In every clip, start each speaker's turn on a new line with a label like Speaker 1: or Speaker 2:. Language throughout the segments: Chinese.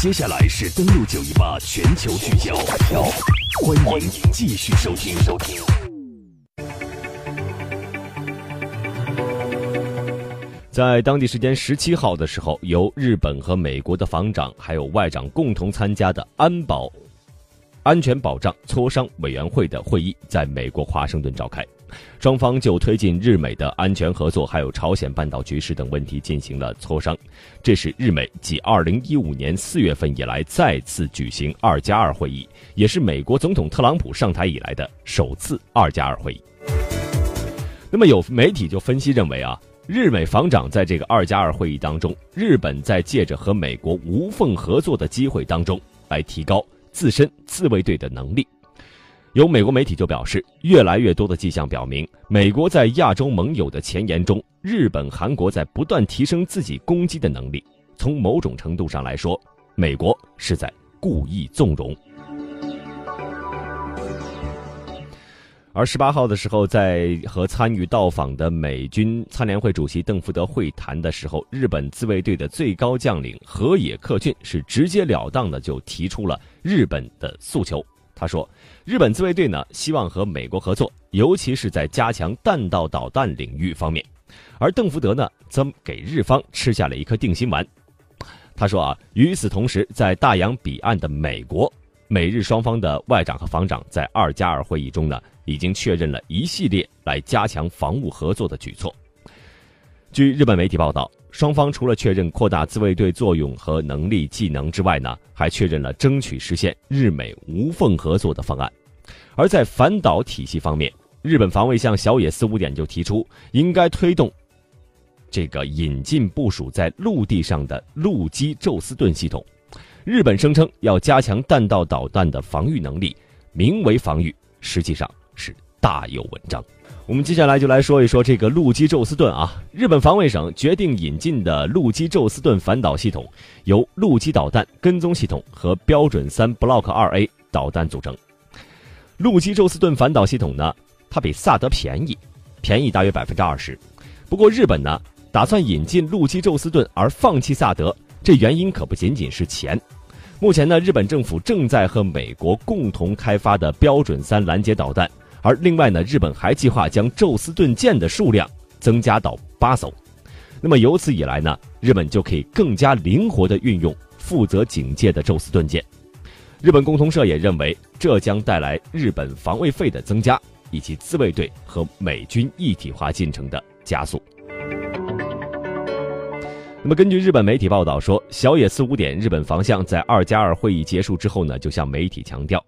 Speaker 1: 接下来是登录九一八全球聚焦，欢迎继续收听收听。
Speaker 2: 在当地时间十七号的时候，由日本和美国的防长还有外长共同参加的安保安全保障磋商委员会的会议在美国华盛顿召开，双方就推进日美的安全合作还有朝鲜半岛局势等问题进行了磋商。这是日美继二零一五年四月份以来再次举行二加二会议，也是美国总统特朗普上台以来的首次二加二会议。那么有媒体就分析认为啊。日美防长在这个二加二会议当中，日本在借着和美国无缝合作的机会当中，来提高自身自卫队的能力。有美国媒体就表示，越来越多的迹象表明，美国在亚洲盟友的前沿中，日本、韩国在不断提升自己攻击的能力。从某种程度上来说，美国是在故意纵容。而十八号的时候，在和参与到访的美军参联会主席邓福德会谈的时候，日本自卫队的最高将领河野克俊是直截了当的就提出了日本的诉求。他说，日本自卫队呢希望和美国合作，尤其是在加强弹道导弹领域方面。而邓福德呢则给日方吃下了一颗定心丸。他说啊，与此同时，在大洋彼岸的美国。美日双方的外长和防长在二加二会议中呢，已经确认了一系列来加强防务合作的举措。据日本媒体报道，双方除了确认扩大自卫队作用和能力技能之外呢，还确认了争取实现日美无缝合作的方案。而在反导体系方面，日本防卫相小野四五点就提出，应该推动这个引进部署在陆地上的陆基宙斯盾系统。日本声称要加强弹道导弹的防御能力，名为防御，实际上是大有文章。我们接下来就来说一说这个陆基宙斯盾啊。日本防卫省决定引进的陆基宙斯盾反导系统，由陆基导弹跟踪系统和标准三 Block 二 A 导弹组成。陆基宙斯盾反导系统呢，它比萨德便宜，便宜大约百分之二十。不过日本呢，打算引进陆基宙斯盾而放弃萨德。这原因可不仅仅是钱。目前呢，日本政府正在和美国共同开发的标准三拦截导弹，而另外呢，日本还计划将宙斯盾舰的数量增加到八艘。那么由此以来呢，日本就可以更加灵活地运用负责警戒的宙斯盾舰。日本共同社也认为，这将带来日本防卫费的增加，以及自卫队和美军一体化进程的加速。那么，根据日本媒体报道说，小野四五点日本防相在二加二会议结束之后呢，就向媒体强调，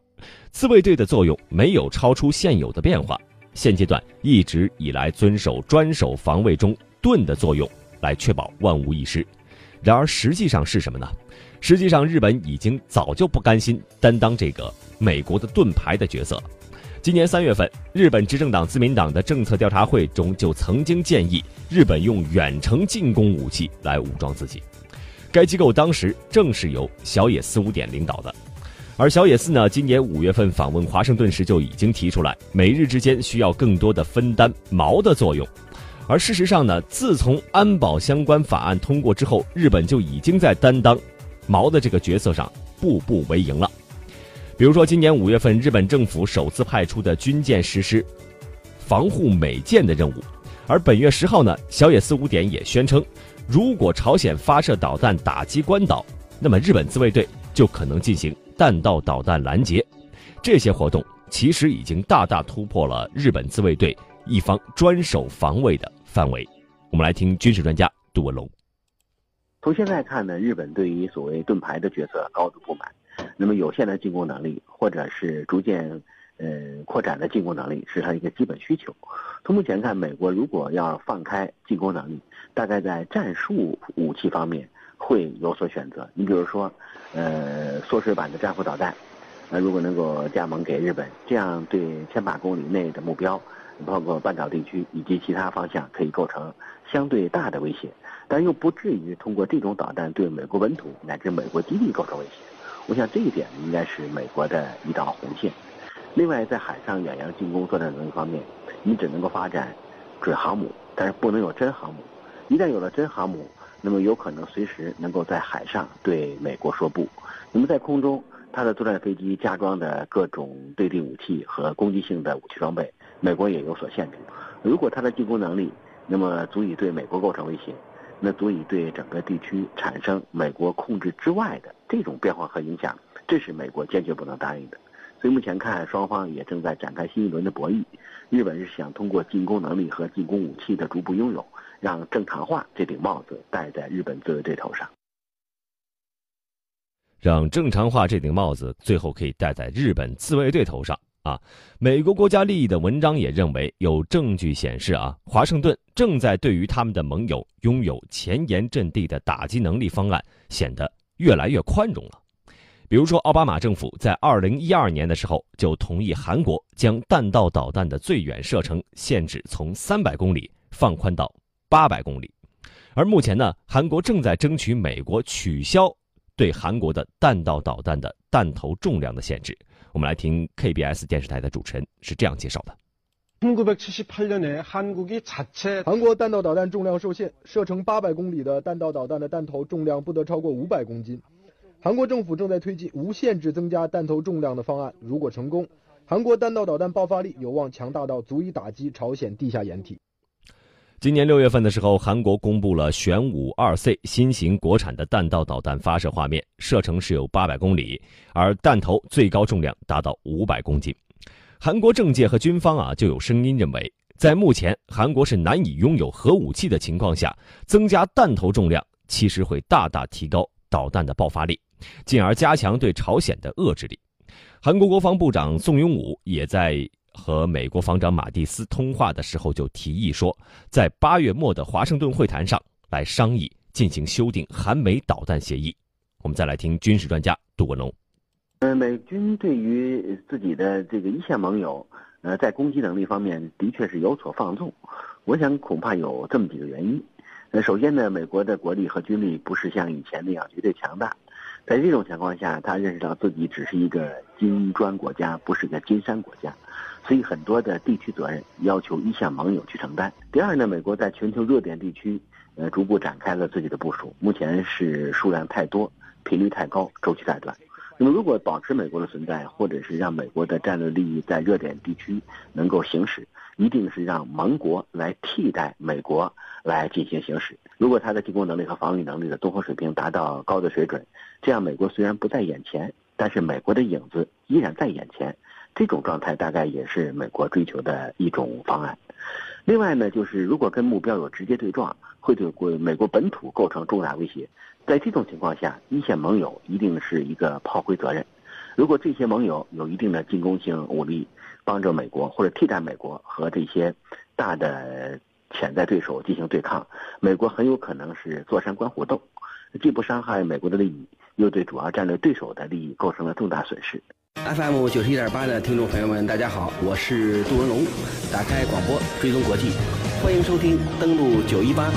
Speaker 2: 自卫队的作用没有超出现有的变化，现阶段一直以来遵守专守防卫中盾的作用，来确保万无一失。然而，实际上是什么呢？实际上，日本已经早就不甘心担当这个美国的盾牌的角色。今年三月份，日本执政党自民党的政策调查会中就曾经建议日本用远程进攻武器来武装自己。该机构当时正是由小野四五点领导的，而小野寺呢，今年五月份访问华盛顿时就已经提出来，美日之间需要更多的分担矛的作用。而事实上呢，自从安保相关法案通过之后，日本就已经在担当矛的这个角色上步步为营了。比如说，今年五月份，日本政府首次派出的军舰实施防护美舰的任务，而本月十号呢，小野寺五点也宣称，如果朝鲜发射导弹打击关岛，那么日本自卫队就可能进行弹道导弹拦截。这些活动其实已经大大突破了日本自卫队一方专守防卫的范围。我们来听军事专家杜文龙。
Speaker 3: 从现在看呢，日本对于所谓盾牌的角色高度不满。那么有限的进攻能力，或者是逐渐呃扩展的进攻能力，是它一个基本需求。从目前看，美国如果要放开进攻能力，大概在战术武器方面会有所选择。你比如说，呃，缩水版的战斧导弹，那如果能够加盟给日本，这样对千把公里内的目标，包括半岛地区以及其他方向，可以构成相对大的威胁，但又不至于通过这种导弹对美国本土乃至美国基地构成威胁。我想这一点应该是美国的一道红线。另外，在海上远洋进攻作战能力方面，你只能够发展准航母，但是不能有真航母。一旦有了真航母，那么有可能随时能够在海上对美国说不。那么在空中，它的作战飞机加装的各种对地武器和攻击性的武器装备，美国也有所限制。如果它的进攻能力，那么足以对美国构成威胁，那足以对整个地区产生美国控制之外的这种变化和影响，这是美国坚决不能答应的。所以目前看，双方也正在展开新一轮的博弈。日本是想通过进攻能力和进攻武器的逐步拥有，让正常化这顶帽子戴在日本自卫队头上。
Speaker 2: 让正常化这顶帽子最后可以戴在日本自卫队头上啊！美国国家利益的文章也认为，有证据显示啊，华盛顿正在对于他们的盟友拥有前沿阵地的打击能力方案显得越来越宽容了。比如说，奥巴马政府在二零一二年的时候就同意韩国将弹道导弹的最远射程限制从三百公里放宽到八百公里。而目前呢韩国正在争取美国取消对韩国的弹道导弹的弹头重量的限制。我们来听 kbs 电视台的主持人是这样介绍的。
Speaker 4: 韩国弹道导弹重量受限射程八百公里的弹道导弹的弹头重量不得超过五百公斤韩国政府正在推进无限制增加弹头重量的方案如果成功韩国弹道导弹爆发力有望强大到足以打击朝鲜地下掩体
Speaker 2: 今年六月份的时候，韩国公布了玄武二 C 新型国产的弹道导弹发射画面，射程是有八百公里，而弹头最高重量达到五百公斤。韩国政界和军方啊，就有声音认为，在目前韩国是难以拥有核武器的情况下，增加弹头重量其实会大大提高导弹的爆发力，进而加强对朝鲜的遏制力。韩国国防部长宋永武也在。和美国防长马蒂斯通话的时候，就提议说，在八月末的华盛顿会谈上来商议进行修订韩美导弹协议。我们再来听军事专家杜文龙。
Speaker 3: 呃，美军对于自己的这个一线盟友，呃，在攻击能力方面的确是有所放纵。我想恐怕有这么几个原因。呃，首先呢，美国的国力和军力不是像以前那样绝对强大。在这种情况下，他认识到自己只是一个金砖国家，不是个金山国家。所以很多的地区责任要求一线盟友去承担。第二呢，美国在全球热点地区，呃，逐步展开了自己的部署。目前是数量太多，频率太高，周期太短。那么，如果保持美国的存在，或者是让美国的战略利益在热点地区能够行使，一定是让盟国来替代美国来进行行使。如果它的进攻能力和防御能力的综合水平达到高的水准，这样美国虽然不在眼前，但是美国的影子依然在眼前。这种状态大概也是美国追求的一种方案。另外呢，就是如果跟目标有直接对撞，会对国美国本土构成重大威胁。在这种情况下，一线盟友一定是一个炮灰责任。如果这些盟友有一定的进攻性武力，帮助美国或者替代美国和这些大的潜在对手进行对抗，美国很有可能是坐山观虎斗，既不伤害美国的利益，又对主要战略对手的利益构成了重大损失。
Speaker 5: FM 九十一点八的听众朋友们，大家好，我是杜文龙。打开广播，追踪国际，欢迎收听登录九一八。